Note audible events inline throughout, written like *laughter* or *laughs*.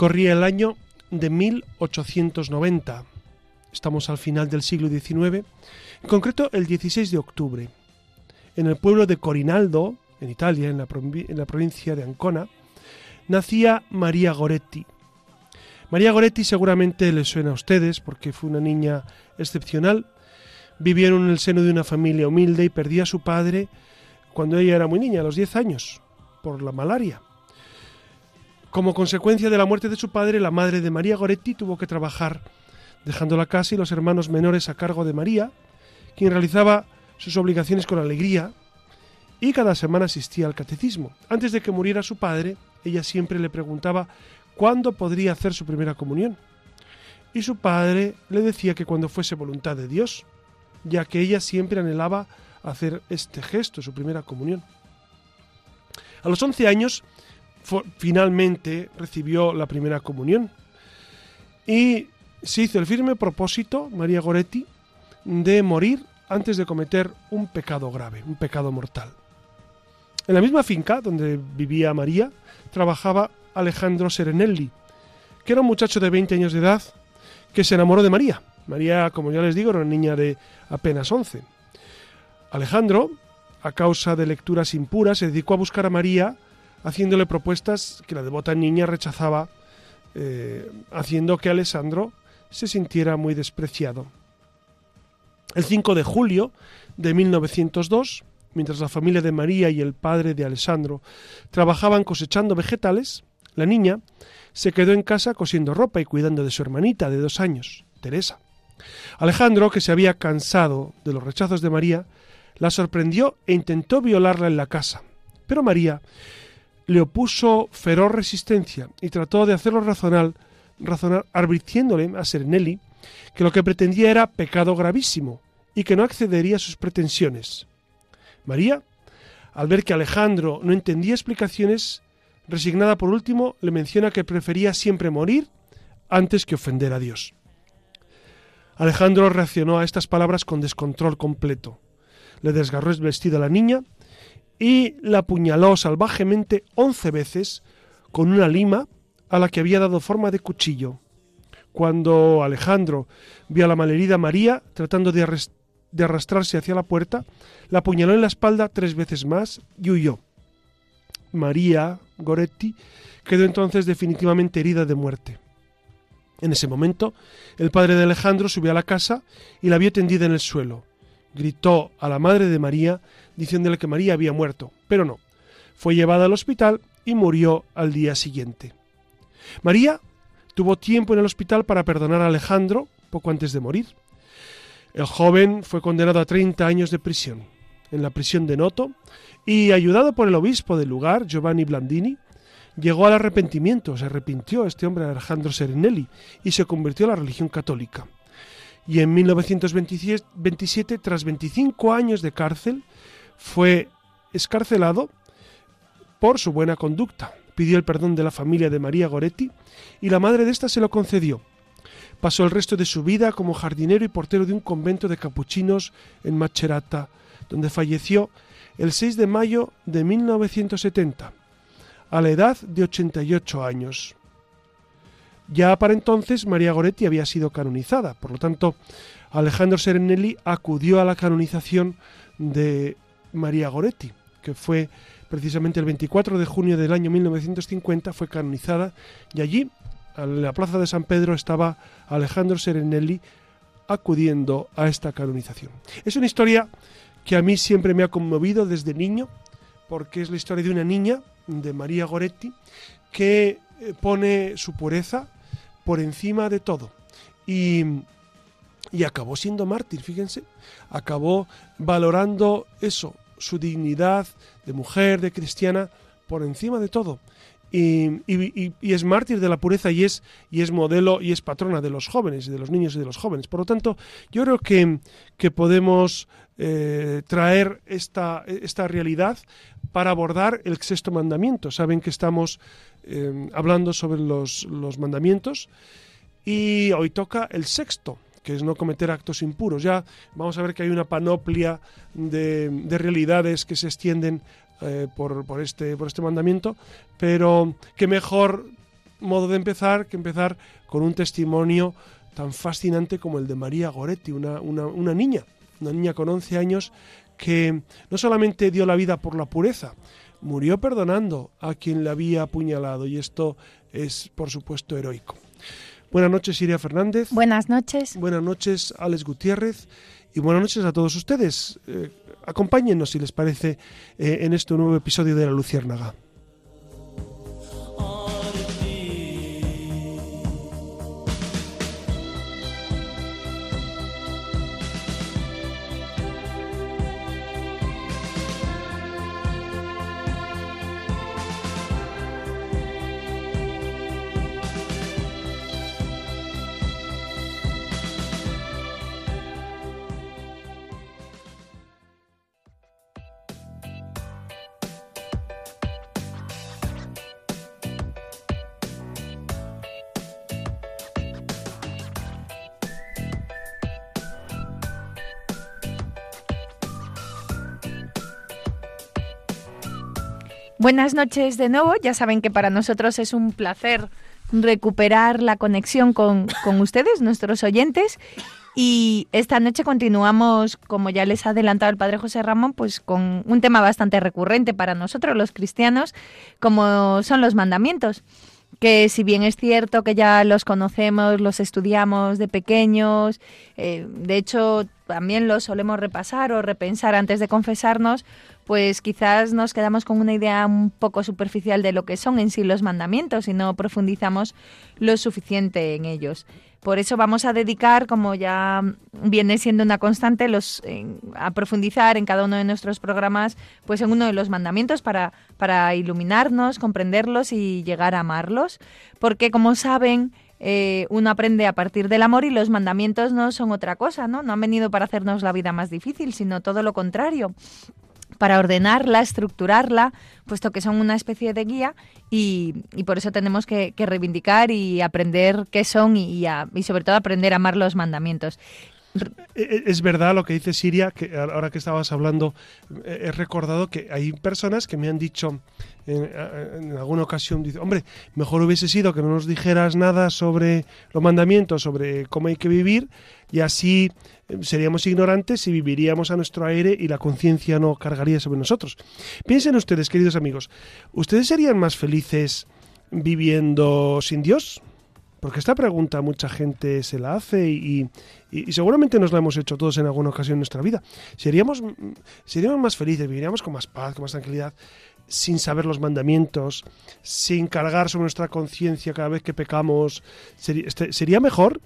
Corría el año de 1890. Estamos al final del siglo XIX, en concreto el 16 de octubre. En el pueblo de Corinaldo, en Italia, en la, en la provincia de Ancona, nacía María Goretti. María Goretti seguramente le suena a ustedes porque fue una niña excepcional. Vivieron en el seno de una familia humilde y perdía a su padre cuando ella era muy niña, a los 10 años, por la malaria. Como consecuencia de la muerte de su padre, la madre de María Goretti tuvo que trabajar, dejando la casa y los hermanos menores a cargo de María, quien realizaba sus obligaciones con alegría y cada semana asistía al catecismo. Antes de que muriera su padre, ella siempre le preguntaba cuándo podría hacer su primera comunión. Y su padre le decía que cuando fuese voluntad de Dios, ya que ella siempre anhelaba hacer este gesto, su primera comunión. A los 11 años finalmente recibió la primera comunión. Y se hizo el firme propósito, María Goretti, de morir antes de cometer un pecado grave, un pecado mortal. En la misma finca donde vivía María, trabajaba Alejandro Serenelli, que era un muchacho de 20 años de edad que se enamoró de María. María, como ya les digo, era una niña de apenas 11. Alejandro, a causa de lecturas impuras, se dedicó a buscar a María haciéndole propuestas que la devota niña rechazaba, eh, haciendo que Alessandro se sintiera muy despreciado. El 5 de julio de 1902, mientras la familia de María y el padre de Alessandro trabajaban cosechando vegetales, la niña se quedó en casa cosiendo ropa y cuidando de su hermanita de dos años, Teresa. Alejandro, que se había cansado de los rechazos de María, la sorprendió e intentó violarla en la casa. Pero María le opuso feroz resistencia y trató de hacerlo razonar, razonar advirtiéndole a Serenelli que lo que pretendía era pecado gravísimo y que no accedería a sus pretensiones. María, al ver que Alejandro no entendía explicaciones, resignada por último, le menciona que prefería siempre morir antes que ofender a Dios. Alejandro reaccionó a estas palabras con descontrol completo. Le desgarró el vestido a la niña y la apuñaló salvajemente once veces con una lima a la que había dado forma de cuchillo. Cuando Alejandro vio a la malherida María tratando de, de arrastrarse hacia la puerta, la apuñaló en la espalda tres veces más y huyó. María Goretti quedó entonces definitivamente herida de muerte. En ese momento, el padre de Alejandro subió a la casa y la vio tendida en el suelo gritó a la madre de María diciéndole que María había muerto, pero no. Fue llevada al hospital y murió al día siguiente. María tuvo tiempo en el hospital para perdonar a Alejandro poco antes de morir. El joven fue condenado a 30 años de prisión en la prisión de Noto y, ayudado por el obispo del lugar, Giovanni Blandini, llegó al arrepentimiento, se arrepintió este hombre Alejandro Serenelli y se convirtió a la religión católica y en 1927, tras 25 años de cárcel, fue escarcelado por su buena conducta. Pidió el perdón de la familia de María Goretti y la madre de ésta se lo concedió. Pasó el resto de su vida como jardinero y portero de un convento de capuchinos en Macerata, donde falleció el 6 de mayo de 1970, a la edad de 88 años. Ya para entonces María Goretti había sido canonizada, por lo tanto Alejandro Serenelli acudió a la canonización de María Goretti, que fue precisamente el 24 de junio del año 1950, fue canonizada y allí, en la plaza de San Pedro, estaba Alejandro Serenelli acudiendo a esta canonización. Es una historia que a mí siempre me ha conmovido desde niño, porque es la historia de una niña, de María Goretti, que eh, pone su pureza por encima de todo. Y y acabó siendo mártir, fíjense, acabó valorando eso, su dignidad de mujer, de cristiana, por encima de todo. Y, es mártir de la pureza y es, y es modelo y es patrona de los jóvenes, de los niños y de los jóvenes. Por lo tanto, yo creo que, que podemos eh, traer esta, esta realidad para abordar el sexto mandamiento. Saben que estamos eh, hablando sobre los, los mandamientos y hoy toca el sexto, que es no cometer actos impuros. Ya vamos a ver que hay una panoplia de, de realidades que se extienden eh, por, por, este, por este mandamiento, pero qué mejor modo de empezar que empezar con un testimonio tan fascinante como el de María Goretti, una, una, una niña, una niña con 11 años que no solamente dio la vida por la pureza, murió perdonando a quien le había apuñalado y esto es por supuesto heroico. Buenas noches, Siria Fernández. Buenas noches. Buenas noches, Alex Gutiérrez. Y buenas noches a todos ustedes. Eh, acompáñennos, si les parece, eh, en este nuevo episodio de La Luciérnaga. Buenas noches de nuevo. Ya saben que para nosotros es un placer recuperar la conexión con, ustedes, nuestros oyentes. Y esta noche continuamos, como ya les ha adelantado el padre José Ramón, pues con un tema bastante recurrente para nosotros los cristianos, como son los mandamientos que si bien es cierto que ya los conocemos, los estudiamos de pequeños, eh, de hecho también los solemos repasar o repensar antes de confesarnos, pues quizás nos quedamos con una idea un poco superficial de lo que son en sí los mandamientos y no profundizamos lo suficiente en ellos. Por eso vamos a dedicar, como ya viene siendo una constante, los, a profundizar en cada uno de nuestros programas, pues en uno de los mandamientos para, para iluminarnos, comprenderlos y llegar a amarlos. Porque, como saben, eh, uno aprende a partir del amor y los mandamientos no son otra cosa, ¿no? No han venido para hacernos la vida más difícil, sino todo lo contrario para ordenarla, estructurarla, puesto que son una especie de guía y, por eso tenemos que, reivindicar y aprender qué son y, y, sobre todo aprender a amar los mandamientos. E, e, es verdad lo que dice Siria, que ahora que estabas hablando, he recordado que hay personas que me han dicho en, en, alguna ocasión, dice, hombre, mejor hubiese sido que no nos dijeras nada sobre los mandamientos, sobre cómo hay que vivir, y así eh, seríamos ignorantes y viviríamos a nuestro aire y la conciencia no cargaría sobre nosotros. Piensen ustedes, queridos amigos, ¿ustedes serían más felices viviendo sin Dios? Porque esta pregunta mucha gente se la hace y, seguramente nos la hemos hecho todos en alguna ocasión en nuestra vida. ¿Seríamos, ¿Seríamos más felices, viviríamos con más paz, con más tranquilidad, sin saber los mandamientos, sin cargar sobre nuestra conciencia cada vez que pecamos? ¿Sería, este, ¿sería mejor?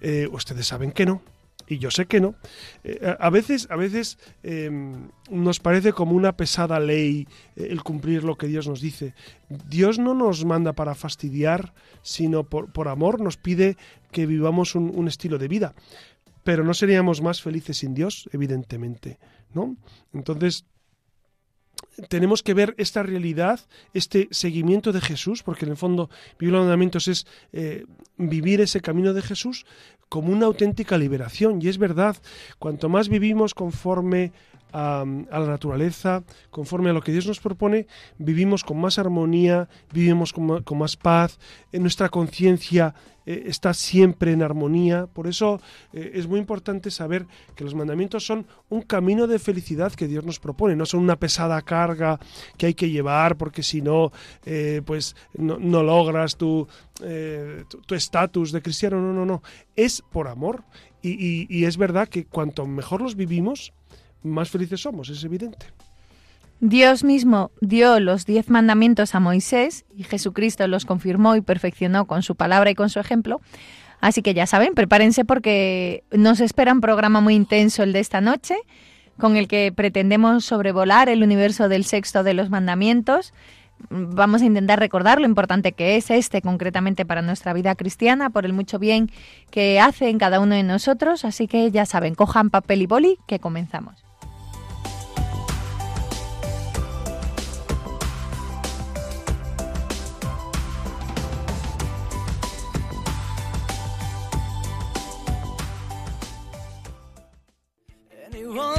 Eh, ustedes saben que no. Y yo sé que no. Eh, a veces, a veces em, nos parece como una pesada ley eh, el cumplir lo que Dios nos dice. Dios no nos manda para fastidiar, sino por, por amor nos pide que vivamos un, un, estilo de vida. Pero no seríamos más felices sin Dios, evidentemente, ¿no? Entonces, tenemos que ver esta realidad, este seguimiento de Jesús, porque en el fondo vivir los mandamientos es eh, vivir ese camino de Jesús como una auténtica liberación. Y es verdad, cuanto más vivimos conforme a, la naturaleza, conforme a lo que Dios nos propone, vivimos con más armonía, vivimos con, más paz, en nuestra conciencia eh, está siempre en armonía. Por eso eh, es muy importante saber que los mandamientos son un camino de felicidad que Dios nos propone, no son una pesada carga que hay que llevar porque si no, eh, pues no, logras tu estatus de cristiano. No, no, no. Es por amor. y es verdad que cuanto mejor los vivimos, más felices somos, es evidente. Dios mismo dio los diez mandamientos a Moisés y Jesucristo los confirmó y perfeccionó con su palabra y con su ejemplo. Así que ya saben, prepárense porque nos espera un programa muy intenso el de esta noche, con el que pretendemos sobrevolar el universo del sexto de los mandamientos. Vamos a intentar recordar lo importante que es este concretamente para nuestra vida cristiana, por el mucho bien que hace en cada uno de nosotros. Así que ya saben, cojan papel y boli, que comenzamos.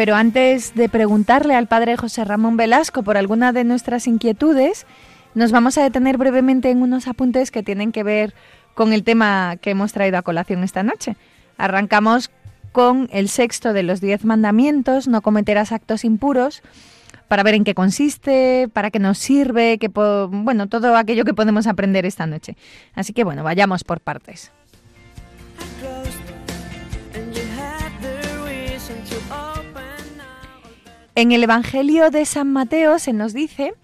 Pero antes de preguntarle al padre José Ramón Velasco por alguna de nuestras inquietudes, nos vamos a detener brevemente en unos apuntes que tienen que ver con el tema que hemos traído a colación esta noche. Arrancamos con el sexto de los diez mandamientos, no cometerás actos impuros, para ver en qué consiste, para qué nos sirve, que bueno, todo aquello que podemos aprender esta noche. Así que bueno, vayamos por partes. En el Evangelio de San Mateo se nos dice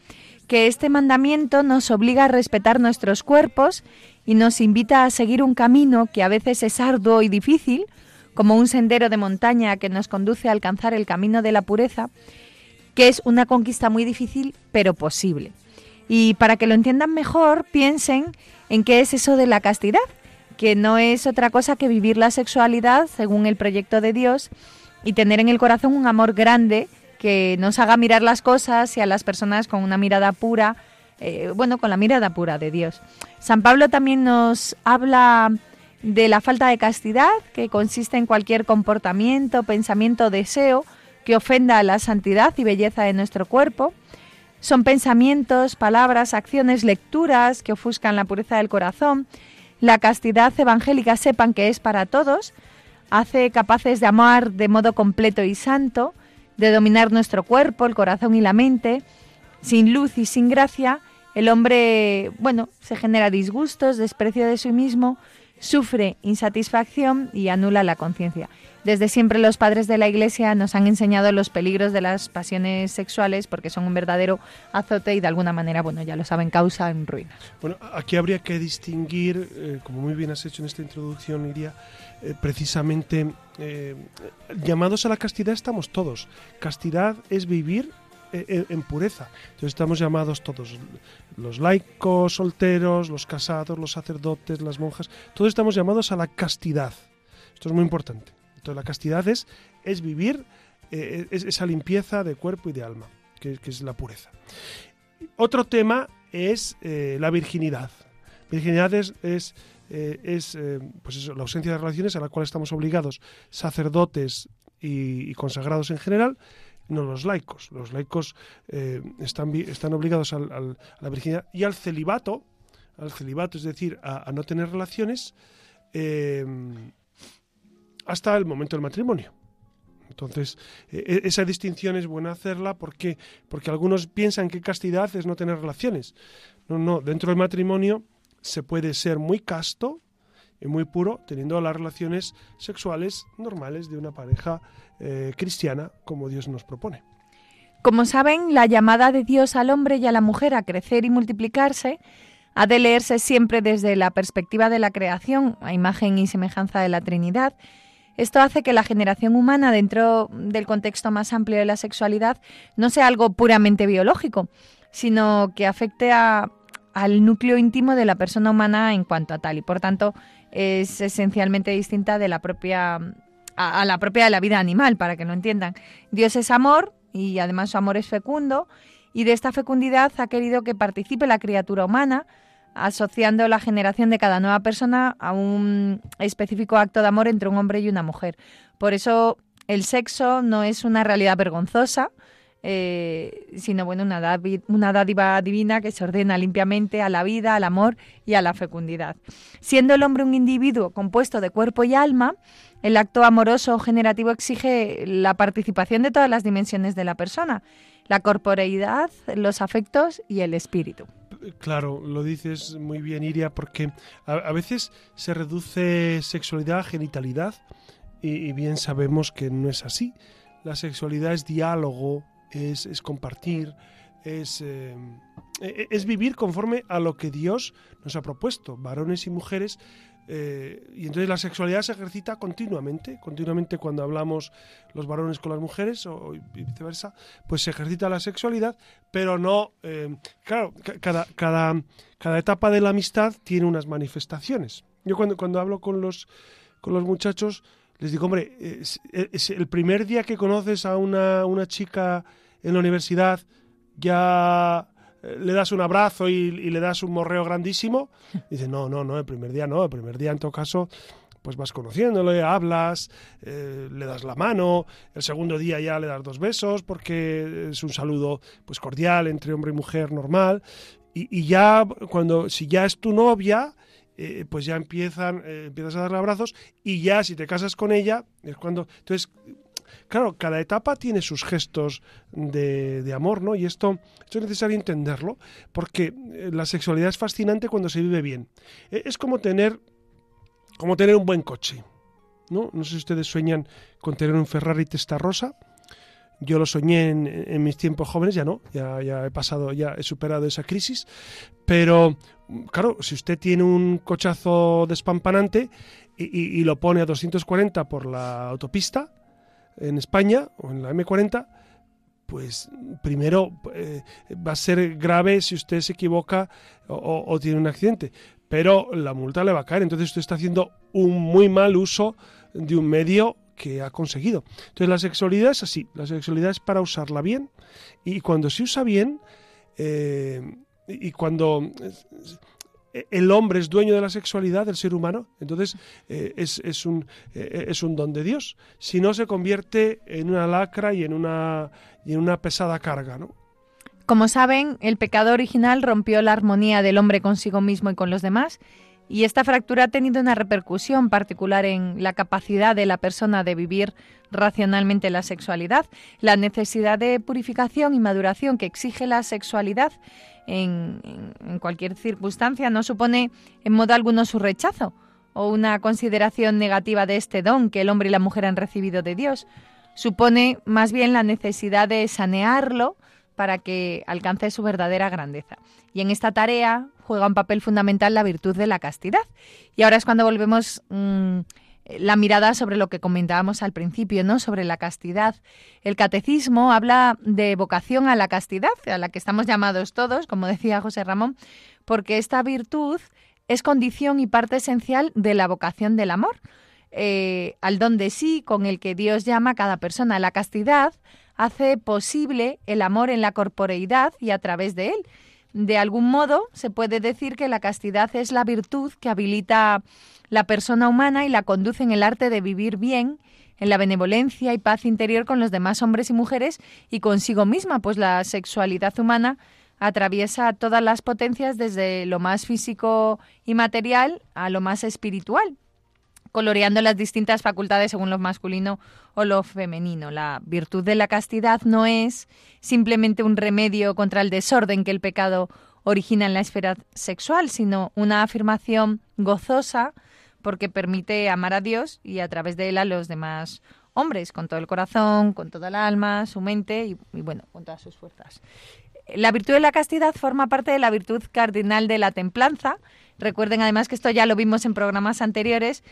que este mandamiento nos obliga a respetar nuestros cuerpos y nos invita a seguir un camino que a veces es arduo y difícil, como un sendero de montaña que nos conduce a alcanzar el camino de la pureza, que es una conquista muy difícil pero posible. Y para que lo entiendan mejor, piensen en qué es eso de la castidad, que no es otra cosa que vivir la sexualidad según el proyecto de Dios y tener en el corazón un amor grande que nos haga mirar las cosas y a las personas con una mirada pura, eh, bueno, con la mirada pura de Dios. San Pablo también nos habla de la falta de castidad, que consiste en cualquier comportamiento, pensamiento, deseo que ofenda la santidad y belleza de nuestro cuerpo. Son pensamientos, palabras, acciones, lecturas que ofuscan la pureza del corazón. La castidad evangélica sepan que es para todos, hace capaces de amar de modo completo y santo, de dominar nuestro cuerpo, el corazón y la mente. Sin luz y sin gracia, el hombre, bueno, se genera disgustos, desprecio de sí mismo, sufre insatisfacción y anula la conciencia. Desde siempre los padres de la Iglesia nos han enseñado los peligros de las pasiones sexuales porque son un verdadero azote y de alguna manera, bueno, ya lo saben, causa en ruina. Bueno, aquí habría que distinguir, eh, como muy bien has hecho en esta introducción, Iria, eh, precisamente eh, llamados a la castidad estamos todos. Castidad es vivir en pureza. Entonces estamos llamados todos, los laicos, solteros, los casados, los sacerdotes, las monjas, todos estamos llamados a la castidad. Esto es muy importante. Entonces la castidad es, es vivir esa limpieza de cuerpo y de alma, que, es la pureza. Otro tema es la virginidad. Virginidad es eh, es eh, pues la ausencia de relaciones a la cual estamos obligados sacerdotes y, consagrados en general, no los laicos. Los laicos eh, están, están obligados a la virginidad y al celibato, al celibato, es decir, a, no tener relaciones hasta el momento del matrimonio. Entonces, e, esa distinción es buena hacerla porque, porque algunos piensan que castidad es no tener relaciones. No, no, dentro del matrimonio se puede ser muy casto y muy puro teniendo las relaciones sexuales normales de una pareja eh, cristiana como Dios nos propone. Como saben, la llamada de Dios al hombre y a la mujer a crecer y multiplicarse ha de leerse siempre desde la perspectiva de la creación, a imagen y semejanza de la Trinidad. Esto hace que la generación humana dentro del contexto más amplio de la sexualidad no sea algo puramente biológico, sino que afecte a al núcleo íntimo de la persona humana en cuanto a tal y por tanto es esencialmente distinta de la propia a, la propia de la vida animal para que lo entiendan. Dios es amor y además su amor es fecundo y de esta fecundidad ha querido que participe la criatura humana asociando la generación de cada nueva persona a un específico acto de amor entre un hombre y una mujer. Por eso el sexo no es una realidad vergonzosa, eh, sino bueno, una, una dádiva divina que se ordena limpiamente a la vida, al amor y a la fecundidad. Siendo el hombre un individuo compuesto de cuerpo y alma, el acto amoroso generativo exige la participación de todas las dimensiones de la persona, la corporeidad, los afectos y el espíritu. Claro, lo dices muy bien, Iria, porque a, veces se reduce sexualidad a genitalidad y, bien sabemos que no es así. La sexualidad es diálogo, es, compartir, es, eh, e, es vivir conforme a lo que Dios nos ha propuesto. Varones y mujeres eh, y entonces la sexualidad se ejercita continuamente, continuamente cuando hablamos los varones con las mujeres o, viceversa, pues se ejercita la sexualidad, pero no, eh, claro, cada, cada, cada etapa de la amistad tiene unas manifestaciones. Yo cuando, cuando hablo con los, con los muchachos, les digo, hombre, es, el primer día que conoces a una, una chica en la universidad, ya le das un abrazo y, le das un morreo grandísimo, *laughs* dice, no, no, no, el primer día no, el primer día en todo caso pues vas conociéndole, hablas, eh, le das la mano, el segundo día ya le das dos besos porque es un saludo pues cordial entre hombre y mujer normal. Y, ya cuando si ya es tu novia eh, pues ya empiezan eh, empiezas a darle abrazos y ya si te casas con ella es cuando entonces Claro, cada etapa tiene sus gestos de, amor, ¿no? Y esto, esto, es necesario entenderlo, porque eh, la sexualidad es fascinante cuando se vive bien. E, es como tener, como tener un buen coche, ¿no? No sé si ustedes sueñan con tener un Ferrari testa rosa. Yo lo soñé en, mis tiempos jóvenes, ya no, ya, ya he pasado, ya he superado esa crisis. Pero, claro, si usted tiene un cochazo despampanante y, y lo pone a 240 por la autopista, en España o en la M40, pues primero eh, va a ser grave si usted se equivoca o, tiene un accidente, pero la multa le va a caer. Entonces usted está haciendo un muy mal uso de un medio que ha conseguido. Entonces la sexualidad es así, la sexualidad es para usarla bien y cuando se usa bien eh, y cuando el hombre es dueño de la sexualidad del ser humano, entonces eh, es, un, eh, es un don de Dios. Si no, se convierte en una lacra y en una, y en una pesada carga, ¿no? Como saben, el pecado original rompió la armonía del hombre consigo mismo y con los demás, y esta fractura ha tenido una repercusión particular en la capacidad de la persona de vivir racionalmente la sexualidad, la necesidad de purificación y maduración que exige la sexualidad en, cualquier circunstancia no supone en modo alguno su rechazo o una consideración negativa de este don que el hombre y la mujer han recibido de Dios. Supone más bien la necesidad de sanearlo para que alcance su verdadera grandeza. Y en esta tarea juega un papel fundamental la virtud de la castidad. Y ahora es cuando volvemos mm, la mirada sobre lo que comentábamos al principio, ¿no? Sobre la castidad. El catecismo habla de vocación a la castidad, a la que estamos llamados todos, como *laughs* decía José Ramón, porque esta virtud es condición y parte esencial de la vocación del amor, eh, al don de sí con el que Dios llama a cada persona. La castidad hace posible el amor en la corporeidad y a través de él. De algún modo se puede decir que la castidad es la virtud que habilita la persona humana y la conduce en el arte de vivir bien, en la benevolencia y paz interior con los demás hombres y mujeres y consigo misma, pues la sexualidad humana atraviesa todas las potencias desde lo más físico y material a lo más espiritual, coloreando las distintas facultades según lo masculino o lo femenino. La virtud de la castidad no es simplemente un remedio contra el desorden que el pecado origina en la esfera sexual, sino una afirmación gozosa porque permite amar a Dios y a través de él a los demás hombres, con todo el corazón, con toda el alma, su mente y, bueno, con todas sus fuerzas. La virtud de la castidad forma parte de la virtud cardinal de la templanza. Recuerden además que esto ya lo vimos en programas anteriores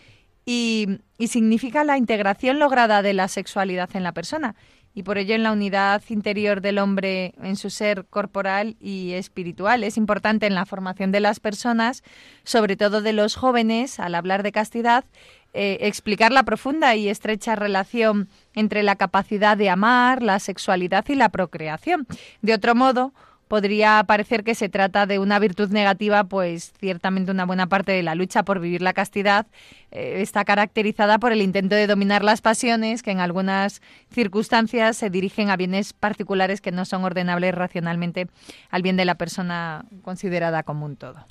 y, significa la integración lograda de la sexualidad en la persona y por ello en la unidad interior del hombre en su ser corporal y espiritual. Es importante en la formación de las personas, sobre todo de los jóvenes, al hablar de castidad, eh, explicar la profunda y estrecha relación entre la capacidad de amar, la sexualidad y la procreación. De otro modo, podría parecer que se trata de una virtud negativa, pues ciertamente una buena parte de la lucha por vivir la castidad eh, está caracterizada por el intento de dominar las pasiones que en algunas circunstancias se dirigen a bienes particulares que no son ordenables racionalmente al bien de la persona considerada como un todo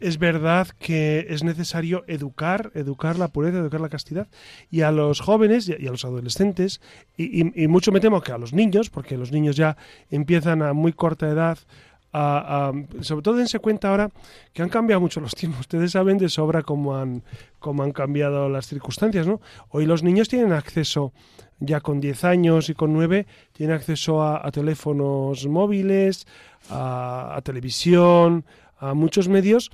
es verdad que es necesario educar, educar la pureza, educar la castidad, y a los jóvenes y a los adolescentes, y, mucho me temo que a los niños, porque los niños ya empiezan a muy corta edad a, sobre todo dense cuenta ahora que han cambiado mucho los tiempos. Ustedes saben de sobra cómo han, cómo han cambiado las circunstancias, ¿no? Hoy los niños tienen acceso, ya con 10 años y con 9, tienen acceso a, teléfonos móviles, a televisión, a muchos medios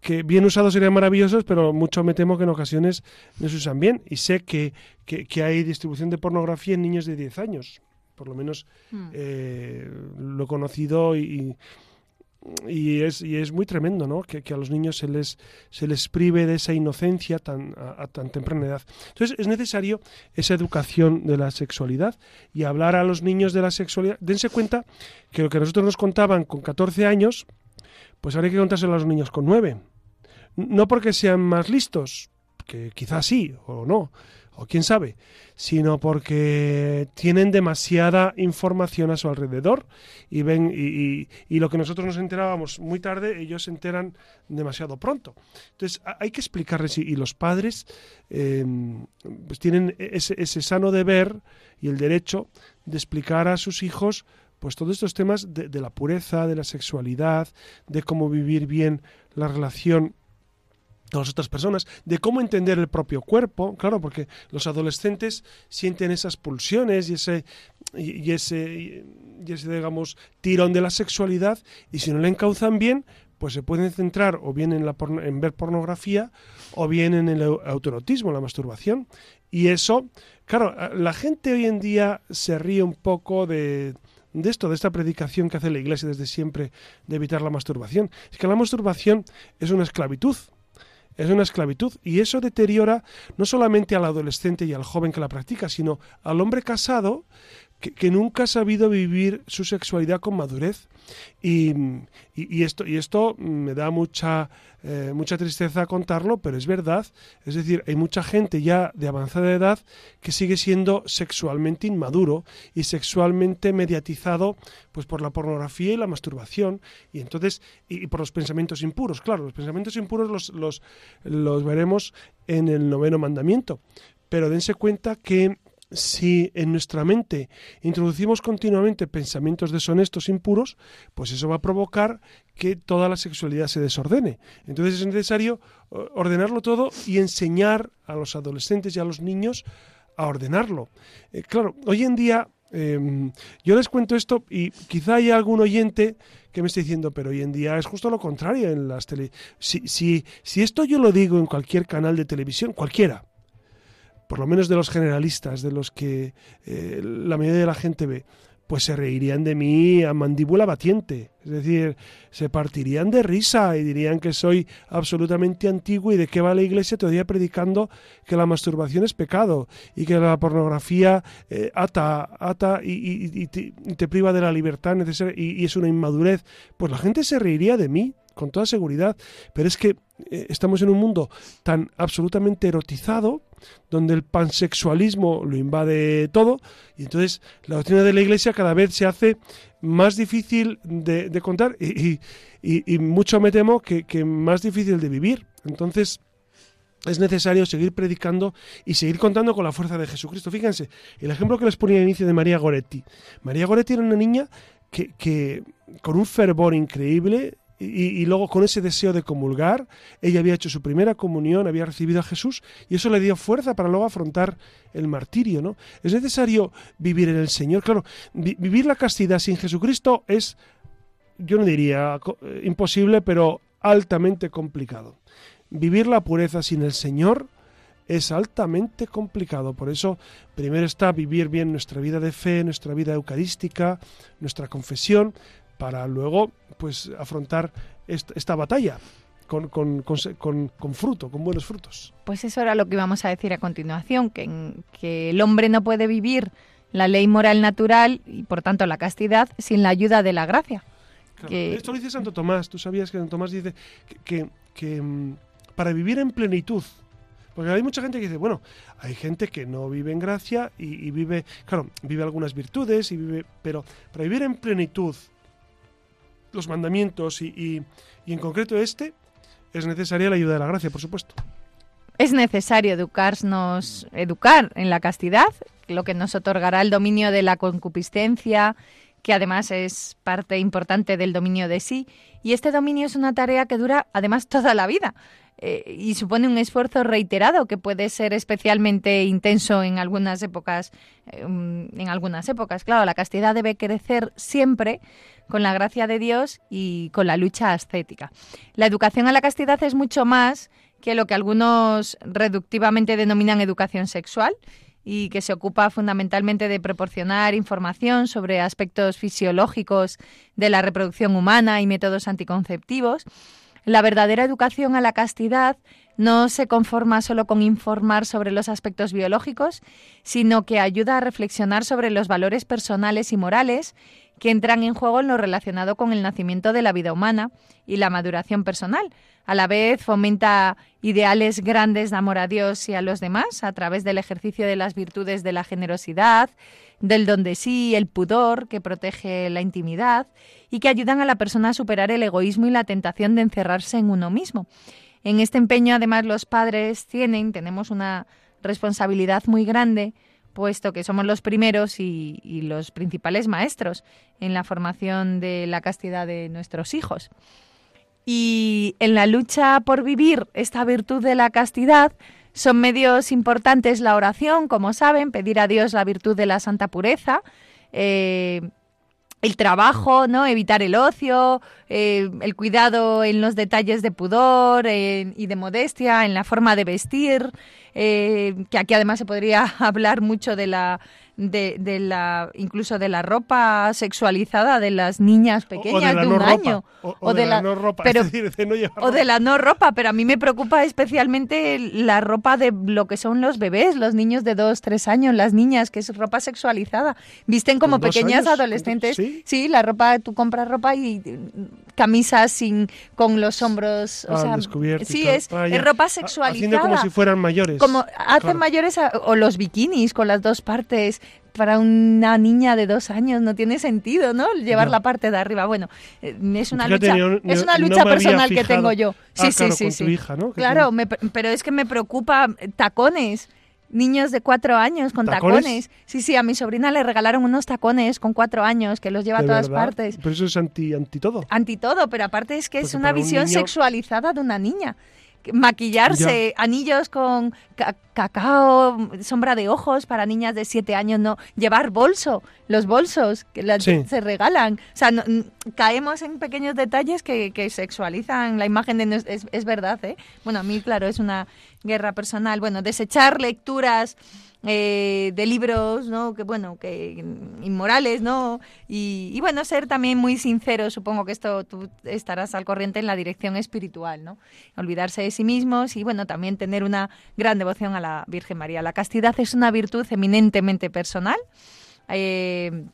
que bien usados serían maravillosos, pero mucho me temo que en ocasiones no se usan bien. Y sé que, que, hay distribución de pornografía en niños de 10 años. Por lo menos hmm. eh, lo he conocido y, y, es, y es muy tremendo, ¿no? Que, a los niños se les, se les prive de esa inocencia tan, a, tan temprana edad. Entonces es necesario esa educación de la sexualidad y hablar a los niños de la sexualidad. Dense cuenta que lo que nosotros nos contaban con 14 años, pues hay que contárselo a los niños con nueve. No porque sean más listos, que quizás sí o no, o quién sabe, sino porque tienen demasiada información a su alrededor y ven y, lo que nosotros nos enterábamos muy tarde, ellos se enteran demasiado pronto. Entonces hay que explicarles y, los padres em, pues tienen ese, ese sano deber y el derecho de explicar a sus hijos pues todos estos temas de, la pureza, de la sexualidad, de cómo vivir bien la relación con las otras personas, de cómo entender el propio cuerpo, claro, porque los adolescentes sienten esas pulsiones y ese, y, ese, y ese, digamos, tirón de la sexualidad, y si no le encauzan bien, pues se pueden centrar o bien en, la en ver pornografía o bien en el autorotismo, la masturbación. Y eso, claro, la gente hoy en día se ríe un poco de, de esto, de esta predicación que hace la Iglesia desde siempre de evitar la masturbación. Es que la masturbación es una esclavitud. Es una esclavitud y eso deteriora no solamente al adolescente y al joven que la practica, sino al hombre casado que, nunca ha sabido vivir su sexualidad con madurez. Y, esto, y esto me da mucha, eh, mucha tristeza contarlo, pero es verdad. Es decir, hay mucha gente ya de avanzada edad que sigue siendo sexualmente inmaduro y sexualmente mediatizado pues, por la pornografía y la masturbación. Y entonces, y, por los pensamientos impuros. Claro, los pensamientos impuros los, los, los veremos en el noveno mandamiento. Pero dense cuenta que si en nuestra mente introducimos continuamente pensamientos deshonestos, impuros, pues eso va a provocar que toda la sexualidad se desordene. Entonces es necesario eh, ordenarlo todo y enseñar a los adolescentes y a los niños a ordenarlo. Eh, claro, hoy en día em, yo les cuento esto y quizá haya algún oyente que me esté diciendo, pero hoy en día es justo lo contrario en las tele. Si, si, si esto yo lo digo en cualquier canal de televisión, cualquiera, por lo menos de los generalistas, de los que eh, la mayoría de la gente ve, pues se reirían de mí a mandíbula batiente. Es decir, se partirían de risa y dirían que soy absolutamente antiguo y de qué va la iglesia todavía predicando que la masturbación es pecado y que la pornografía eh, ata, ata y, te, priva de la libertad necesaria y, y es una inmadurez. Pues la gente se reiría de mí, con toda seguridad. Pero es que eh, estamos en un mundo tan absolutamente erotizado, donde el pansexualismo lo invade todo, y entonces la doctrina de la Iglesia cada vez se hace más difícil de, contar y, mucho me temo que, más difícil de vivir. Entonces, es necesario seguir predicando y seguir contando con la fuerza de Jesucristo. Fíjense, el ejemplo que les ponía al inicio de María Goretti. María Goretti era una niña que, que con un fervor increíble y, luego con ese deseo de comulgar, ella había hecho su primera comunión, había recibido a Jesús y eso le dio fuerza para luego afrontar el martirio, ¿no? Es necesario vivir en el Señor. Claro, vivir la castidad sin Jesucristo es, yo no diría eh, imposible, pero altamente complicado. Vivir la pureza sin el Señor es altamente complicado. Por eso, primero está vivir bien nuestra vida de fe, nuestra vida eucarística, nuestra confesión, para luego pues afrontar esta, batalla con, con, con, fruto, con buenos frutos. Pues eso era lo que íbamos a decir a continuación, que, que el hombre no puede vivir la ley moral natural y por tanto la castidad sin la ayuda de la gracia. Esto lo dice Santo Tomás. Tú sabías que Santo Tomás dice que, que, mm, para vivir en plenitud, porque hay mucha gente que dice, bueno, hay gente que no vive en gracia y, vive, claro, vive algunas virtudes, y vive, pero para vivir en plenitud los mandamientos y, y en concreto este, es necesaria la ayuda de la gracia, por supuesto. Es necesario educarnos, educar en la castidad, lo que nos otorgará el dominio de la concupiscencia, que además es parte importante del dominio de sí. Y este dominio es una tarea que dura además toda la vida. Eh, y supone un esfuerzo reiterado que puede ser especialmente intenso en algunas épocas eh, en algunas épocas claro la castidad debe crecer siempre con la gracia de Dios y con la lucha ascética la educación a la castidad es mucho más que lo que algunos reductivamente denominan educación sexual y que se ocupa fundamentalmente de proporcionar información sobre aspectos fisiológicos de la reproducción humana y métodos anticonceptivos. La verdadera educación a la castidad no se conforma solo con informar sobre los aspectos biológicos, sino que ayuda a reflexionar sobre los valores personales y morales que entran en juego en lo relacionado con el nacimiento de la vida humana y la maduración personal. A la vez fomenta ideales grandes de amor a Dios y a los demás a través del ejercicio de las virtudes de la generosidad, del don de sí, el pudor que protege la intimidad y que ayudan a la persona a superar el egoísmo y la tentación de encerrarse en uno mismo. En este empeño, además, los padres tienen, tenemos una responsabilidad muy grande puesto que somos los primeros y, los principales maestros en la formación de la castidad de nuestros hijos. Y en la lucha por vivir esta virtud de la castidad, son medios importantes la oración, como saben, pedir a Dios la virtud de la santa pureza, eh, el trabajo, ¿no? Evitar el ocio, eh, el cuidado en los detalles de pudor y de modestia, en la forma de vestir, eh, que aquí además se podría *laughs* hablar mucho de la de, la incluso de la ropa sexualizada de las niñas pequeñas de, un año o, de, la, no ropa. *laughs* pero, o de la no ropa pero a mí me preocupa especialmente la ropa de lo que son los bebés los niños de dos tres años las niñas que es ropa sexualizada. Visten como pequeñas adolescentes. ¿Sí? la ropa tú compras ropa y camisas sin con los hombros o ah, sea, sí es, ah, es, ropa sexualizada haciendo como si fueran mayores como hacen mayores o los bikinis con las dos partes para una niña de dos años no tiene sentido, ¿no? Llevar la parte de arriba. Bueno, eh, es una lucha, es una lucha personal que tengo yo. Sí, sí, sí, sí. Claro, pero es que me preocupa tacones. Niños de cuatro años con ¿Tacones? Sí, sí, a mi sobrina le regalaron unos tacones con cuatro años que los lleva a todas partes. Pero eso es anti, anti todo. Anti todo, pero aparte es que es una visión sexualizada de una niña maquillarse, anillos con cacao, sombra de ojos para niñas de 7 años, no, llevar bolso, los bolsos que se regalan. O sea, caemos en pequeños detalles que, sexualizan la imagen de... Es, es verdad, ¿eh? Bueno, a mí, claro, es una guerra personal. Bueno, desechar lecturas eh, de libros, ¿no? Que bueno, que inmorales, ¿no? Y, bueno, ser también muy sincero, supongo que esto tú estarás al corriente en la dirección espiritual, ¿no? Olvidarse de sí mismos y bueno, también tener una gran devoción a la Virgen María. La castidad es una virtud eminentemente personal. Eh,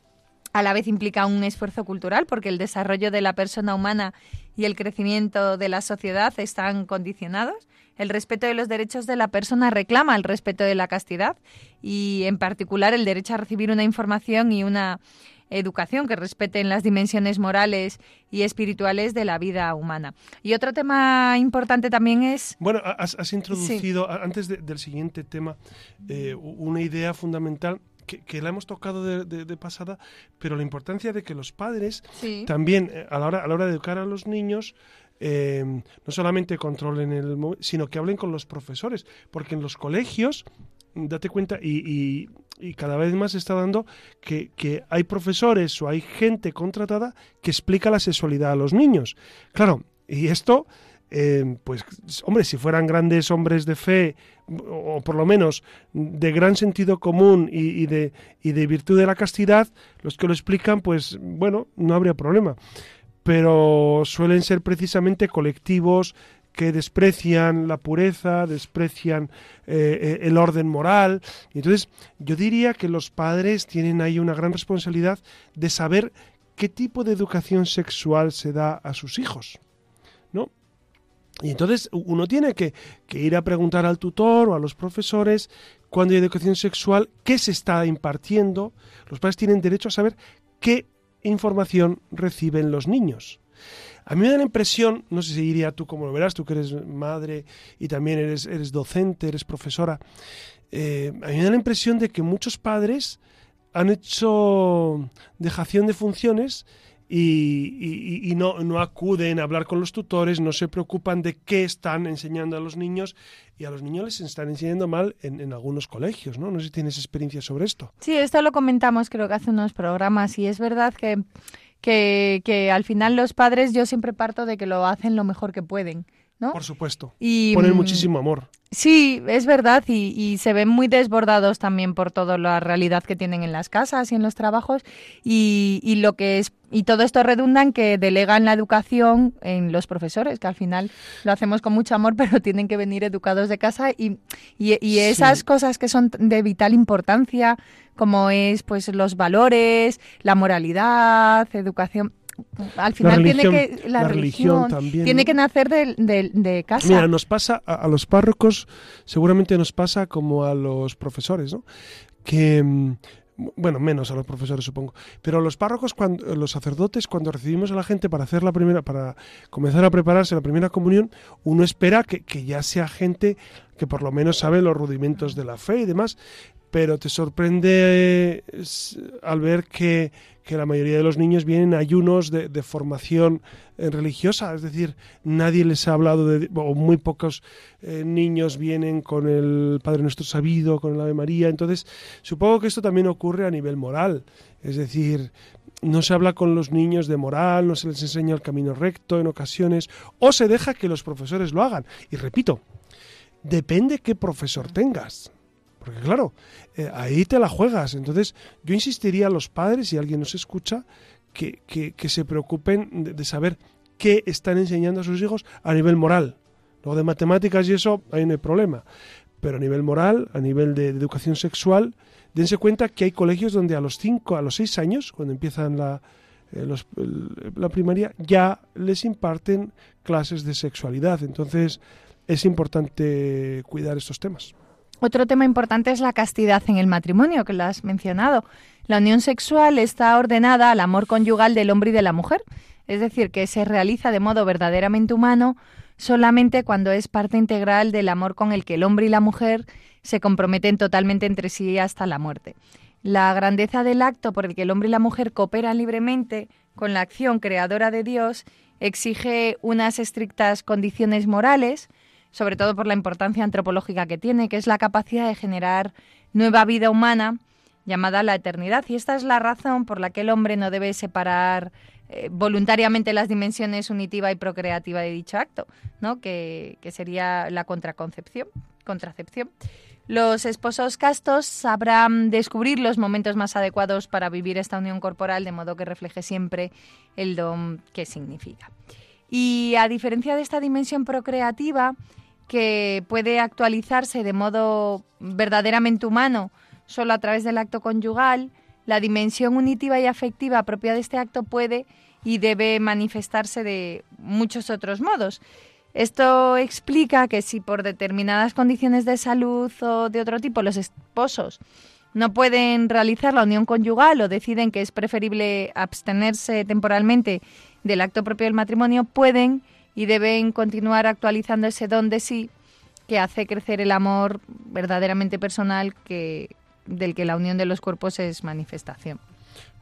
a la vez implica un esfuerzo cultural porque el desarrollo de la persona humana y el crecimiento de la sociedad están condicionados el respeto de los derechos de la persona reclama el respeto de la castidad y en particular el derecho a recibir una información y una educación que respeten las dimensiones morales y espirituales de la vida humana. Y otro tema importante también es... Bueno, has, introducido, antes del siguiente tema, eh, una idea fundamental que, la hemos tocado de, pasada, pero la importancia de que los padres también, eh, a la, hora, a la hora de educar a los niños, Em, no solamente controlen el sino que hablen con los profesores, porque en los colegios, date cuenta, y, cada vez más se está dando que, hay profesores o hay gente contratada que explica la sexualidad a los niños. Claro, y esto, em, pues, hombre, si fueran grandes hombres de fe, o por lo menos de gran sentido común y, de, y de virtud de la castidad, los que lo explican, pues, bueno, no habría problema pero suelen ser precisamente colectivos que desprecian la pureza, desprecian eh, eh, el orden moral. Entonces, yo diría que los padres tienen ahí una gran responsabilidad de saber qué tipo de educación sexual se da a sus hijos. ¿No? Y entonces uno tiene que, que, ir a preguntar al tutor o a los profesores cuando hay educación sexual, qué se está impartiendo. Los padres tienen derecho a saber qué información reciben los niños. A mí me da la impresión, no sé si diría tú como lo verás, tú que eres madre y también eres, eres docente, eres profesora, eh, a mí me da la impresión de que muchos padres han hecho dejación de funciones y, no, no, acuden a hablar con los tutores, no se preocupan de qué están enseñando a los niños y a los niños les están enseñando mal en, en, algunos colegios, ¿no? No sé si tienes experiencia sobre esto. Sí, esto lo comentamos creo que hace unos programas y es verdad que que, que al final los padres yo siempre parto de que lo hacen lo mejor que pueden. ¿No? Por supuesto. Y, Ponen mm, muchísimo amor. Sí, es verdad, y, y, se ven muy desbordados también por toda la realidad que tienen en las casas y en los trabajos, y, y, lo que es y todo esto redunda en que delegan la educación en los profesores, que al final lo hacemos con mucho amor, *laughs* pero tienen que venir educados de casa y, y esas cosas que son de vital importancia, como es pues los valores, la moralidad, educación, al final tiene que la, religión, también, tiene que nacer de, de, casa. Mira, nos pasa a, los párrocos, seguramente nos pasa como a los profesores, ¿no? Que mm, bueno, menos a los profesores supongo, pero los párrocos, cuando, los sacerdotes, cuando recibimos a la gente para hacer la primera, para comenzar a prepararse la primera comunión, uno espera que, que ya sea gente que por lo menos sabe los rudimentos de la fe y demás, pero te sorprende al ver que, la mayoría de los niños vienen ayunos de, formación eh, religiosa, es decir, nadie les ha hablado de, o muy pocos eh, niños vienen con el Padre Nuestro Sabido, con el Ave María, entonces supongo que esto también ocurre a nivel moral, es decir, no se habla con los niños de moral, no se les enseña el camino recto en ocasiones, o se deja que los profesores lo hagan. Y repito, depende qué profesor tengas. Porque claro, eh, ahí te la juegas. Entonces yo insistiría a los padres, si alguien nos escucha, que, que, se preocupen de, saber qué están enseñando a sus hijos a nivel moral. Luego de matemáticas y eso, ahí no hay problema. Pero a nivel moral, a nivel de, educación sexual, dense cuenta que hay colegios donde a los 5, a los 6 años, cuando empiezan la, eh, la primaria, ya les imparten clases de sexualidad. Entonces es importante cuidar estos temas. Otro tema importante es la castidad en el matrimonio, que lo has mencionado. La unión sexual está ordenada al amor conyugal del hombre y de la mujer, es decir, que se realiza de modo verdaderamente humano solamente cuando es parte integral del amor con el que el hombre y la mujer se comprometen totalmente entre sí hasta la muerte. La grandeza del acto por el que el hombre y la mujer cooperan libremente con la acción creadora de Dios exige unas estrictas condiciones morales, sobre todo por la importancia antropológica que tiene, que es la capacidad de generar nueva vida humana llamada la eternidad. Y esta es la razón por la que el hombre no debe separar eh, voluntariamente las dimensiones unitiva y procreativa de dicho acto, ¿no? que, que sería la contraconcepción, contracepción. Los esposos castos sabrán descubrir los momentos más adecuados para vivir esta unión corporal de modo que refleje siempre el don que significa. Y a diferencia de esta dimensión procreativa, que puede actualizarse de modo verdaderamente humano solo a través del acto conyugal, la dimensión unitiva y afectiva propia de este acto puede y debe manifestarse de muchos otros modos. Esto explica que si por determinadas condiciones de salud o de otro tipo los esposos no pueden realizar la unión conyugal o deciden que es preferible abstenerse temporalmente del acto propio del matrimonio, pueden y deben continuar actualizando ese don de sí que hace crecer el amor verdaderamente personal que del que la unión de los cuerpos es manifestación.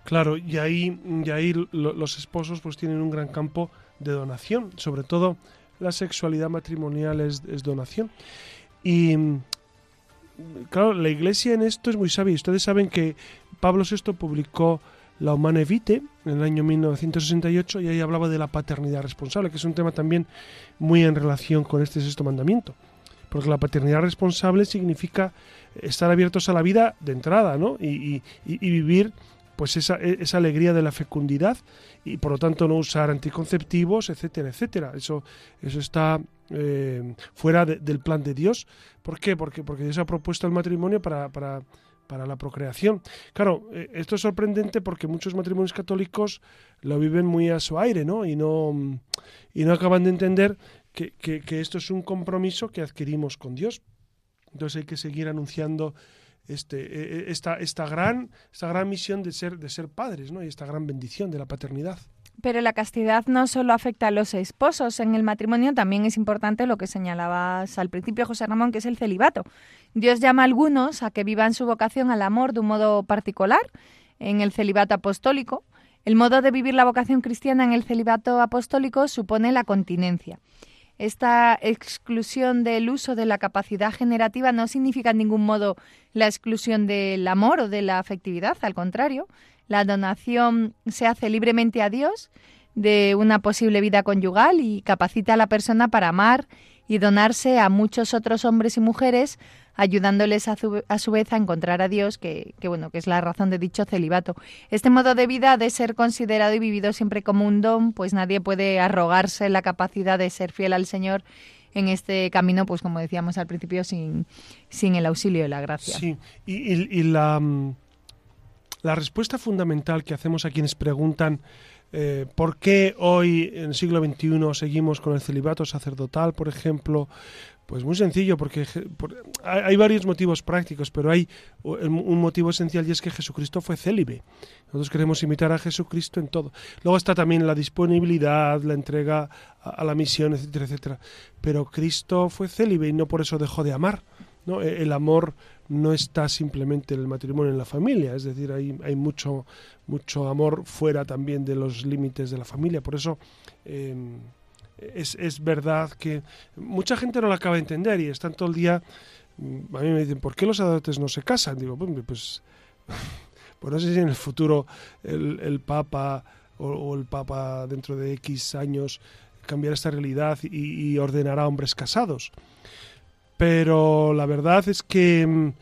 Claro, y ahí, y ahí los esposos pues tienen un gran campo de donación, sobre todo la sexualidad matrimonial es, es donación. Y claro, la iglesia en esto es muy sabia. Ustedes saben que Pablo VI publicó la Humane en el año 1968 y ahí hablaba de la paternidad responsable, que es un tema también muy en relación con este sexto mandamiento. Porque la paternidad responsable significa estar abiertos a la vida de entrada, ¿no? Y, vivir pues esa, e, esa, alegría de la fecundidad y por lo tanto no usar anticonceptivos, etcétera, etcétera. Eso, eso está eh, fuera del plan de Dios. ¿Por qué? Porque, porque Dios ha propuesto el matrimonio para, para, para la procreación. Claro, eh, esto es sorprendente porque muchos matrimonios católicos lo viven muy a su aire, ¿no? Y no, y no acaban de entender que, que, esto es un compromiso que adquirimos con Dios. Entonces hay que seguir anunciando este, e, e, esta, esta, gran, esta gran misión de ser, de ser padres ¿no? y esta gran bendición de la paternidad. Pero la castidad no solo afecta a los esposos. En el matrimonio también es importante lo que señalabas al principio, José Ramón, que es el celibato. Dios llama a algunos a que vivan su vocación al amor de un modo particular, en el celibato apostólico. El modo de vivir la vocación cristiana en el celibato apostólico supone la continencia. Esta exclusión del uso de la capacidad generativa no significa en ningún modo la exclusión del amor o de la afectividad, al contrario, la donación se hace libremente a Dios de una posible vida conyugal y capacita a la persona para amar y donarse a muchos otros hombres y mujeres ayudándoles a su, vez a encontrar a Dios, que, bueno, que es la razón de dicho celibato. Este modo de vida de ser considerado y vivido siempre como un don, pues nadie puede arrogarse la capacidad de ser fiel al Señor en este camino, pues como decíamos al principio, sin, sin el auxilio de la gracia. Sí, y, la, mm, la respuesta fundamental que hacemos a quienes preguntan eh, ¿Por qué hoy, en el siglo XXI, seguimos con el celibato sacerdotal, por ejemplo? Pues muy sencillo, porque hay, varios motivos prácticos, pero hay un motivo esencial y es que Jesucristo fue célibe. Nosotros queremos imitar a Jesucristo en todo. Luego está también la disponibilidad, la entrega a, la misión, etcétera, etcétera. Pero Cristo fue célibe y no por eso dejó de amar. ¿no? E, el amor no está simplemente en el matrimonio, en la familia, es decir, hay, hay mucho, mucho amor fuera también de los límites de la familia. Por eso em, es, es, verdad que mucha gente no lo acaba de entender y están todo el día, a mí me dicen, ¿por qué los adultos no se casan? Digo, pues, *laughs* pues no sé si en el futuro el, Papa o, el Papa dentro de X años cambiará esta realidad y, y ordenará hombres casados. Pero la verdad es que,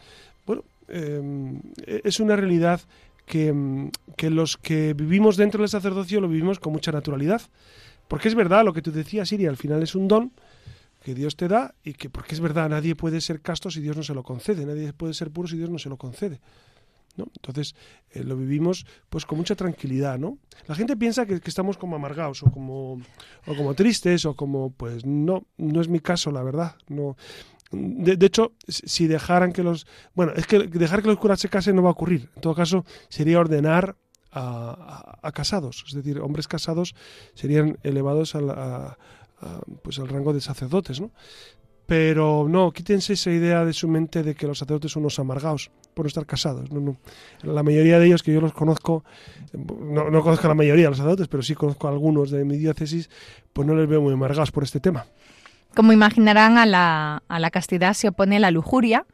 bueno, em, es una realidad que, que los que vivimos dentro del sacerdocio lo vivimos con mucha naturalidad. Porque es verdad lo que tú decías, Iria, al final es un don que Dios te da y que, porque es verdad, nadie puede ser casto si Dios no se lo concede, nadie puede ser puro si Dios no se lo concede. ¿no? Entonces eh, lo vivimos pues con mucha tranquilidad, ¿no? La gente piensa que, que, estamos como amargados o como, o como tristes o como, pues no, no es mi caso, la verdad. No, de, de, hecho, si dejaran que los... Bueno, es que dejar que los curas se casen no va a ocurrir. En todo caso, sería ordenar a, casados, es decir, hombres casados serían elevados a, pues al rango de sacerdotes, ¿no? Pero no, quítense esa idea de su mente de que los sacerdotes son unos amargados por no estar casados. No, no. La mayoría de ellos que yo los conozco, no, no conozco a la mayoría de los sacerdotes, pero sí conozco a algunos de mi diócesis, pues no les veo muy amargados por este tema. Como imaginarán, a la, a la castidad se opone la lujuria,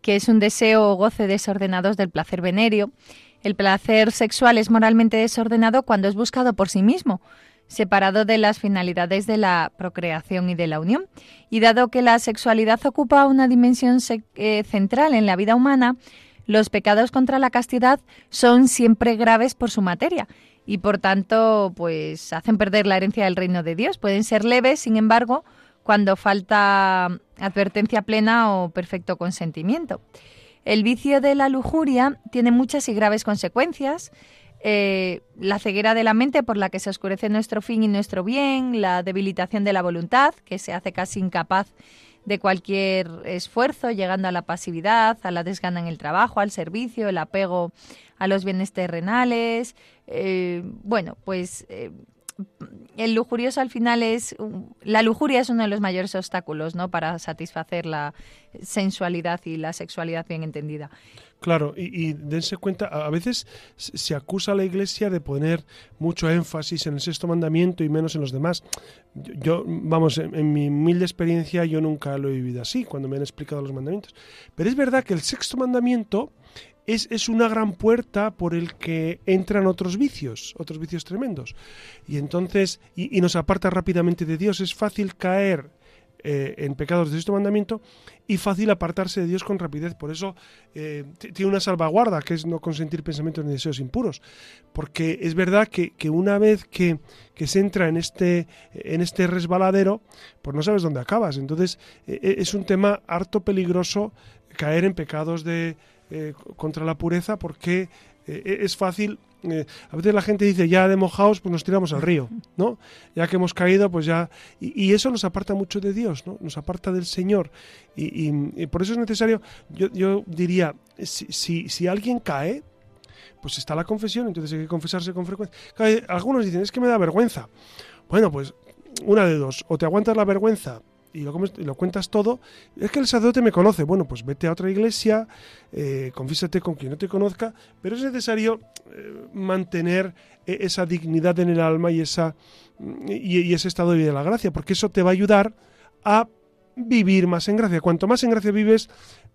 que es un deseo o goce desordenados del placer venéreo, el placer sexual es moralmente desordenado cuando es buscado por sí mismo, separado de las finalidades de la procreación y de la unión. Y dado que la sexualidad ocupa una dimensión eh, central en la vida humana, los pecados contra la castidad son siempre graves por su materia y por tanto pues hacen perder la herencia del reino de Dios. Pueden ser leves, sin embargo, cuando falta advertencia plena o perfecto consentimiento. El vicio de la lujuria tiene muchas y graves consecuencias. Eh, la ceguera de la mente por la que se oscurece nuestro fin y nuestro bien, la debilitación de la voluntad, que se hace casi incapaz de cualquier esfuerzo, llegando a la pasividad, a la desgana en el trabajo, al servicio, el apego a los bienes terrenales. Eh, bueno, pues eh, el lujurioso al final es la lujuria es uno de los mayores obstáculos no para satisfacer la sensualidad y la sexualidad bien entendida Claro, y, dense cuenta, a veces se acusa a la Iglesia de poner mucho énfasis en el sexto mandamiento y menos en los demás. Yo, vamos, en, mi humilde experiencia yo nunca lo he vivido así, cuando me han explicado los mandamientos. Pero es verdad que el sexto mandamiento es, una gran puerta por el que entran otros vicios, otros vicios tremendos. Y entonces, y, nos aparta rápidamente de Dios. Es fácil caer eh, en pecados de este mandamiento y fácil apartarse de Dios con rapidez. Por eso eh, tiene una salvaguarda, que es no consentir pensamientos ni deseos impuros. Porque es verdad que, una vez que, se entra en este, en este resbaladero, pues no sabes dónde acabas. Entonces es un tema harto peligroso caer en pecados de, contra la pureza porque es fácil eh, a veces la gente dice, ya de mojados, pues nos tiramos al río, *laughs* ¿no? Ya que hemos caído, pues ya... Y, eso nos aparta mucho de Dios, ¿no? Nos aparta del Señor. Y, por eso es necesario, yo, diría, si, si, alguien cae, pues está la confesión, entonces hay que confesarse con frecuencia. algunos dicen, es que me da vergüenza. Bueno, pues una de dos, o te aguantas la vergüenza y lo, cuentas todo, es que el sacerdote me conoce. Bueno, pues vete a otra iglesia, eh, con quien no te conozca, pero es necesario eh, mantener e-, esa dignidad en el alma y, esa, y, ese estado de vida de la gracia, porque eso te va a ayudar a vivir más en gracia. Cuanto más en gracia vives,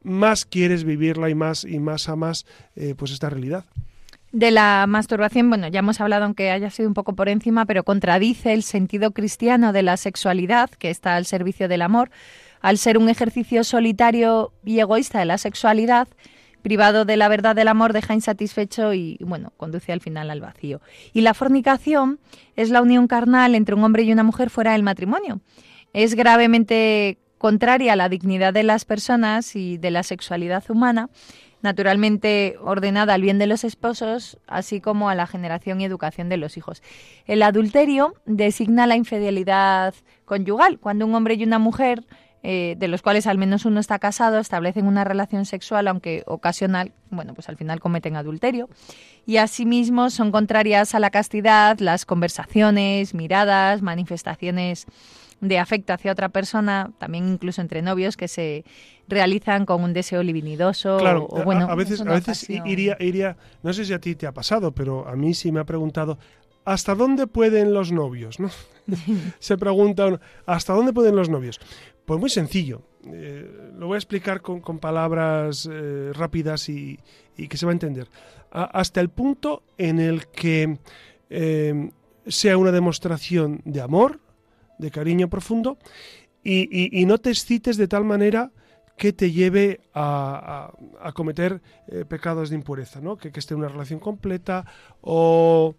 más quieres vivirla y más y más amas eh, pues esta realidad de la masturbación, bueno, ya hemos hablado, aunque haya sido un poco por encima, pero contradice el sentido cristiano de la sexualidad, que está al servicio del amor, al ser un ejercicio solitario y egoísta de la sexualidad, privado de la verdad del amor, deja insatisfecho y, bueno, conduce al final al vacío. Y la fornicación es la unión carnal entre un hombre y una mujer fuera del matrimonio. Es gravemente contraria a la dignidad de las personas y de la sexualidad humana naturalmente ordenada al bien de los esposos, así como a la generación y educación de los hijos. El adulterio designa la infidelidad conyugal, cuando un hombre y una mujer eh, de los cuales al menos uno está casado, establecen una relación sexual, aunque ocasional, bueno, pues al final cometen adulterio. Y asimismo son contrarias a la castidad las conversaciones, miradas, manifestaciones de afecto hacia otra persona, también incluso entre novios, que se realizan con un deseo libidinoso. Claro, o, bueno, a, veces, a veces iría, iría, no sé si a ti te ha pasado, pero a mí sí me ha preguntado, ¿hasta dónde pueden los novios? ¿no? *laughs* se pregunta, ¿hasta dónde pueden los novios? Pues muy sencillo. Eh, lo voy a explicar con, palabras eh, rápidas y, que se va a entender. hasta el punto en el que eh, sea una demostración de amor, de cariño profundo, y, no te excites de tal manera que te lleve a, cometer eh, pecados de impureza, ¿no? que, esté en una relación completa o,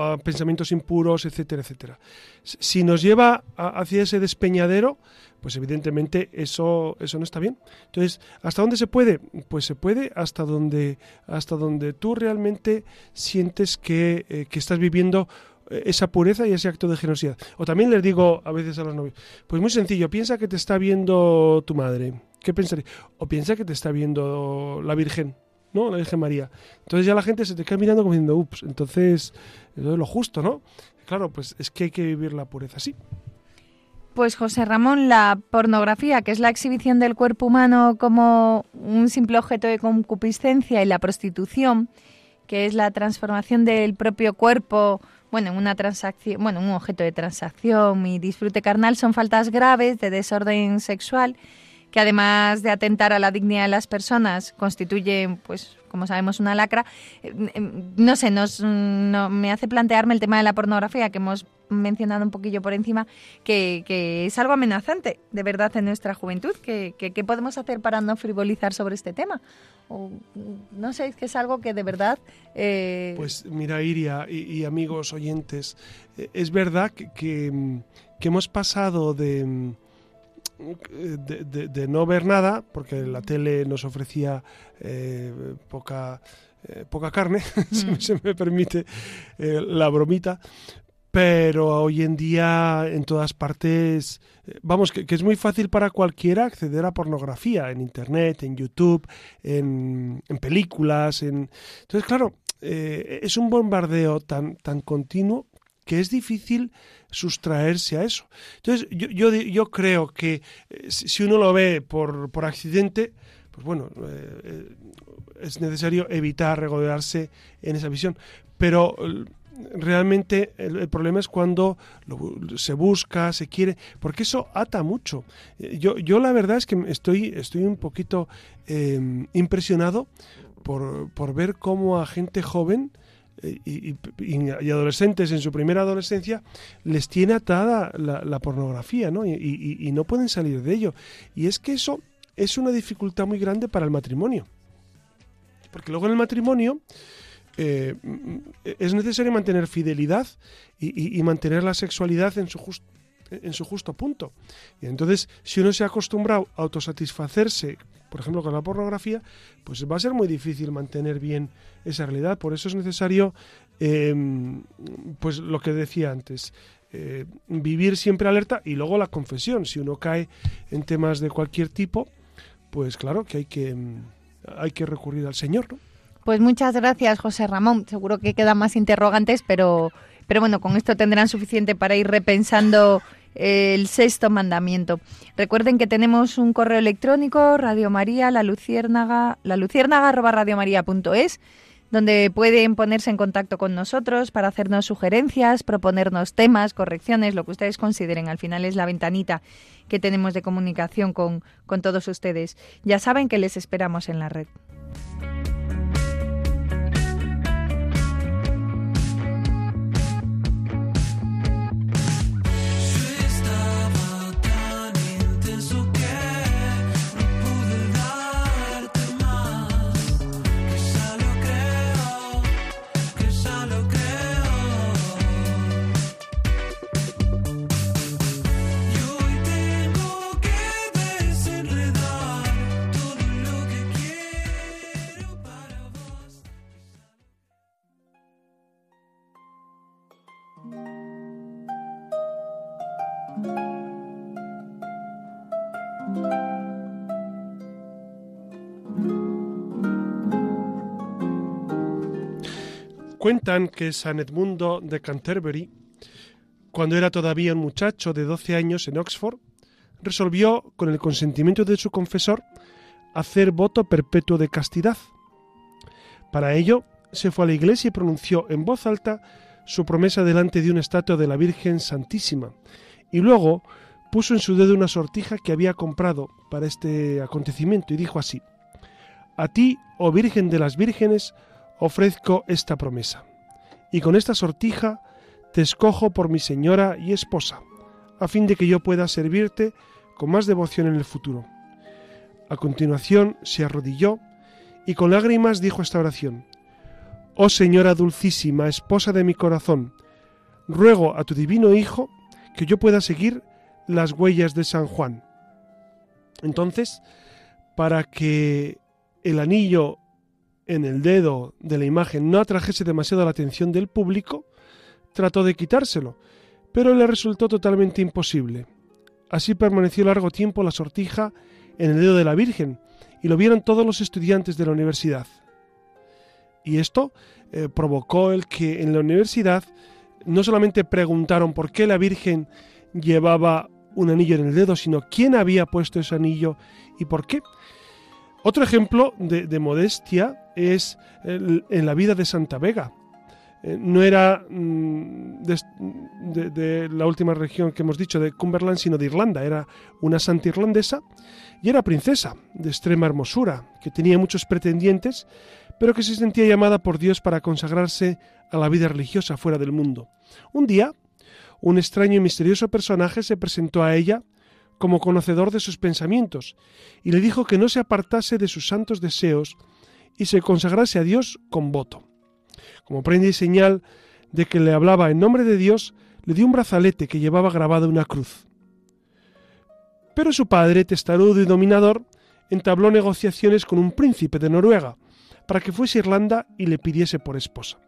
a pensamientos impuros, etcétera, etcétera. Si nos lleva hacia ese despeñadero, pues evidentemente eso, eso no está bien. Entonces, ¿hasta dónde se puede? Pues se puede hasta donde, hasta donde tú realmente sientes que, eh, que estás viviendo esa pureza y ese acto de generosidad. O también les digo a veces a los novios, pues muy sencillo, piensa que te está viendo tu madre. ¿Qué pensaría? O piensa que te está viendo la Virgen, ¿no? La Virgen María. Entonces ya la gente se te queda mirando como diciendo, ups, entonces, es lo justo, ¿no? Claro, pues es que hay que vivir la pureza así. Pues José Ramón, la pornografía, que es la exhibición del cuerpo humano como un simple objeto de concupiscencia, y la prostitución, que es la transformación del propio cuerpo bueno, una transacción, bueno, un objeto de transacción y disfrute carnal son faltas graves de desorden sexual que además de atentar a la dignidad de las personas constituyen, pues, como sabemos, una lacra. Eh, no sé, nos, me hace plantearme el tema de la pornografía que hemos mencionado un poquillo por encima, que, es algo amenazante de verdad en nuestra juventud. ¿Qué que, podemos hacer para no frivolizar sobre este tema? No sé, es que es algo que de verdad... Eh, pues mira, Iria y, amigos oyentes, eh, es verdad que, hemos pasado de... De, no ver nada, porque la tele nos ofrecía eh, poca, poca carne, *laughs* si mm. se me permite la bromita, pero hoy en día en todas partes, eh, vamos, que, es muy fácil para cualquiera acceder a pornografía en Internet, en YouTube, en, películas. En... Entonces, claro, eh, es un bombardeo tan, tan continuo que es difícil sustraerse a eso. Entonces, yo, yo, yo creo que eh, si uno lo ve por, por accidente, pues bueno, es necesario evitar regodearse en esa visión. Pero realmente el, problema es cuando se busca, se quiere, porque eso ata mucho. Eh, yo, yo la verdad es que estoy, estoy un poquito em, impresionado por, por, ver cómo a gente joven eh, y, adolescentes en su primera adolescencia, les tiene atada la, pornografía, ¿no? Y, no pueden salir de ello. Y es que eso es una dificultad muy grande para el matrimonio. Porque luego en el matrimonio eh, es necesario mantener fidelidad y, mantener la sexualidad en su, en su justo punto. Y entonces, si uno se ha acostumbrado a autosatisfacerse por ejemplo, con la pornografía, pues va a ser muy difícil mantener bien esa realidad. Por eso es necesario, em, pues lo que decía antes, eh, vivir siempre alerta y luego la confesión. Si uno cae en temas de cualquier tipo, pues claro que hay que, em, hay que recurrir al Señor. Pues muchas gracias, José Ramón. Seguro que quedan más interrogantes, pero, pero bueno, con esto tendrán suficiente para ir repensando el sexto mandamiento. Recuerden que tenemos un correo electrónico, Radio María, la luciérnaga, la luciérnaga arroba donde pueden ponerse en contacto con nosotros para hacernos sugerencias, proponernos temas, correcciones, lo que ustedes consideren. Al final es la ventanita que tenemos de comunicación con, con todos ustedes. Ya saben que les esperamos en la red. Cuentan que San Edmundo de Canterbury, cuando era todavía un muchacho de 12 años en Oxford, resolvió, con el consentimiento de su confesor, hacer voto perpetuo de castidad. Para ello, se fue a la iglesia y pronunció en voz alta su promesa delante de una estatua de la Virgen Santísima, y luego puso en su dedo una sortija que había comprado para este acontecimiento y dijo así, A ti, oh Virgen de las Vírgenes, ofrezco esta promesa. Y con esta sortija te escojo por mi señora y esposa, a fin de que yo pueda servirte con más devoción en el futuro. A continuación se arrodilló y con lágrimas dijo esta oración. Oh Señora Dulcísima, esposa de mi corazón, ruego a tu divino Hijo que yo pueda seguir las huellas de San Juan. Entonces, para que el anillo en el dedo de la imagen no atrajese demasiado la atención del público, trató de quitárselo, pero le resultó totalmente imposible. Así permaneció largo tiempo la sortija en el dedo de la Virgen, y lo vieron todos los estudiantes de la universidad. Y esto eh, provocó el que en la universidad no solamente preguntaron por qué la Virgen llevaba un anillo en el dedo, sino quién había puesto ese anillo y por qué. Otro ejemplo de, modestia es en la vida de Santa Vega. Eh, no era mm, de, la última región que hemos dicho, de Cumberland, sino de Irlanda. Era una santa irlandesa y era princesa de extrema hermosura, que tenía muchos pretendientes, pero que se sentía llamada por Dios para consagrarse a la vida religiosa fuera del mundo. Un día, un extraño y misterioso personaje se presentó a ella como conocedor de sus pensamientos, y le dijo que no se apartase de sus santos deseos y se consagrase a Dios con voto. Como prenda y señal de que le hablaba en nombre de Dios, le dio un brazalete que llevaba grabada una cruz. Pero su padre, testarudo y dominador, entabló negociaciones con un príncipe de Noruega para que fuese a Irlanda y le pidiese por esposa.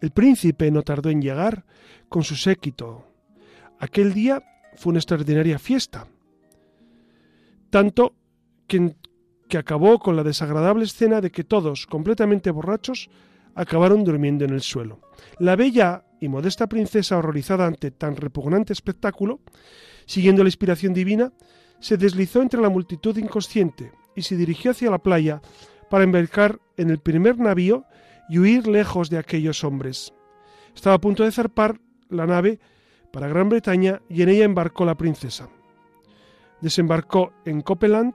El príncipe no tardó en llegar con su séquito. Aquel día fue una extraordinaria fiesta, tanto que, que acabó con la desagradable escena de que todos, completamente borrachos, acabaron durmiendo en el suelo. La bella y modesta princesa, horrorizada ante tan repugnante espectáculo, siguiendo la inspiración divina, se deslizó entre la multitud inconsciente y se dirigió hacia la playa para embarcar en el primer navío y huir lejos de aquellos hombres. Estaba a punto de zarpar la nave para Gran Bretaña y en ella embarcó la princesa. Desembarcó en Copeland,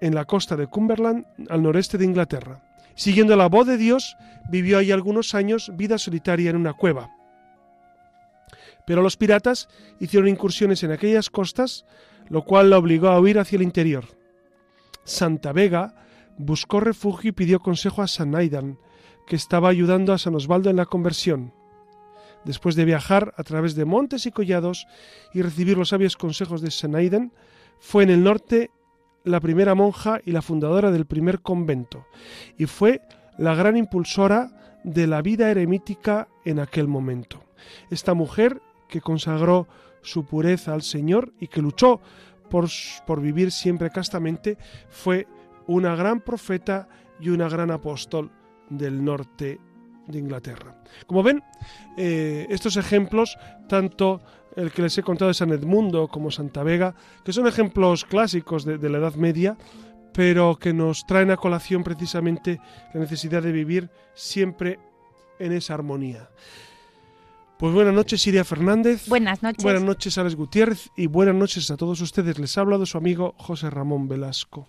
en la costa de Cumberland, al noreste de Inglaterra, Siguiendo la voz de Dios, vivió ahí algunos años vida solitaria en una cueva. Pero los piratas hicieron incursiones en aquellas costas, lo cual la obligó a huir hacia el interior. Santa Vega buscó refugio y pidió consejo a San Aidan, que estaba ayudando a San Osvaldo en la conversión. Después de viajar a través de montes y collados y recibir los sabios consejos de San Aidan, fue en el norte la primera monja y la fundadora del primer convento, y fue la gran impulsora de la vida eremítica en aquel momento. Esta mujer que consagró su pureza al Señor y que luchó por, por vivir siempre castamente, fue una gran profeta y una gran apóstol del norte de Inglaterra. Como ven, eh, estos ejemplos, tanto el que les he contado de San Edmundo como Santa Vega, que son ejemplos clásicos de, de la Edad Media, pero que nos traen a colación precisamente la necesidad de vivir siempre en esa armonía. Pues buenas noches, Siria Fernández. Buenas noches. Buenas noches, Alex Gutiérrez. Y buenas noches a todos ustedes. Les ha hablado su amigo José Ramón Velasco.